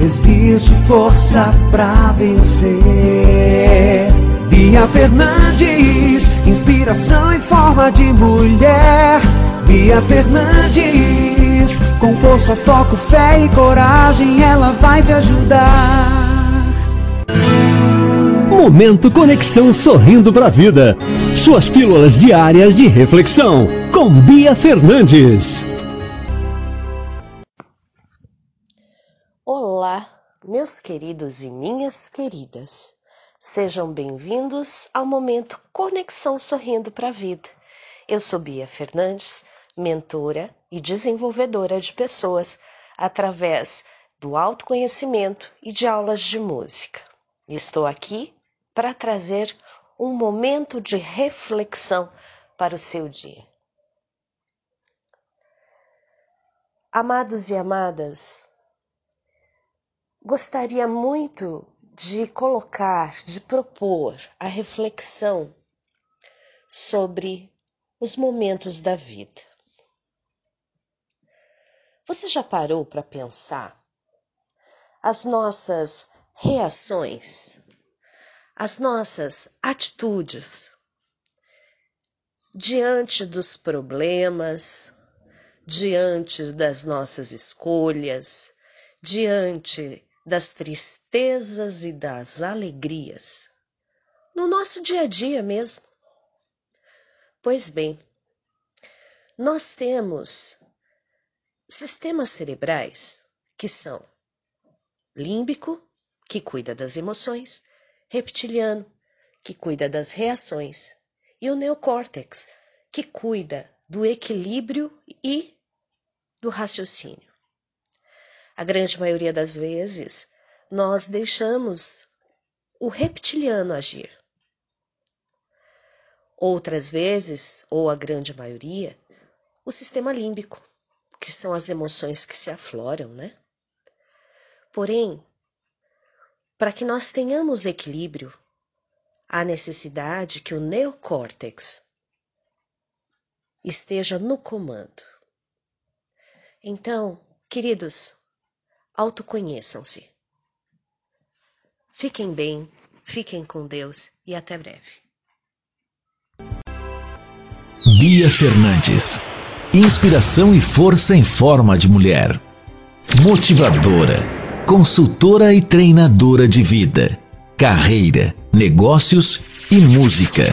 Existe força pra vencer. Bia Fernandes, inspiração em forma de mulher. Bia Fernandes, com força, foco, fé e coragem, ela vai te ajudar. Momento Conexão Sorrindo para a Vida. Suas pílulas diárias de reflexão com Bia Fernandes. Meus queridos e minhas queridas, sejam bem-vindos ao momento Conexão Sorrindo para a Vida. Eu sou Bia Fernandes, mentora e desenvolvedora de pessoas através do autoconhecimento e de aulas de música. Estou aqui para trazer um momento de reflexão para o seu dia. Amados e amadas, gostaria muito de colocar, de propor a reflexão sobre os momentos da vida. Você já parou para pensar as nossas reações, as nossas atitudes diante dos problemas, diante das nossas escolhas, diante das tristezas e das alegrias, no nosso dia a dia mesmo. Pois bem, nós temos sistemas cerebrais que são límbico, que cuida das emoções, reptiliano, que cuida das reações, e o neocórtex, que cuida do equilíbrio e do raciocínio. A grande maioria das vezes, nós deixamos o reptiliano agir. Outras vezes, ou a grande maioria, o sistema límbico, que são as emoções que se afloram, né? Porém, para que nós tenhamos equilíbrio, há necessidade que o neocórtex esteja no comando. Então, queridos, autoconheçam-se. Fiquem bem, fiquem com Deus e até breve. Bia Fernandes. Inspiração e força em forma de mulher. Motivadora, consultora e treinadora de vida, carreira, negócios e música.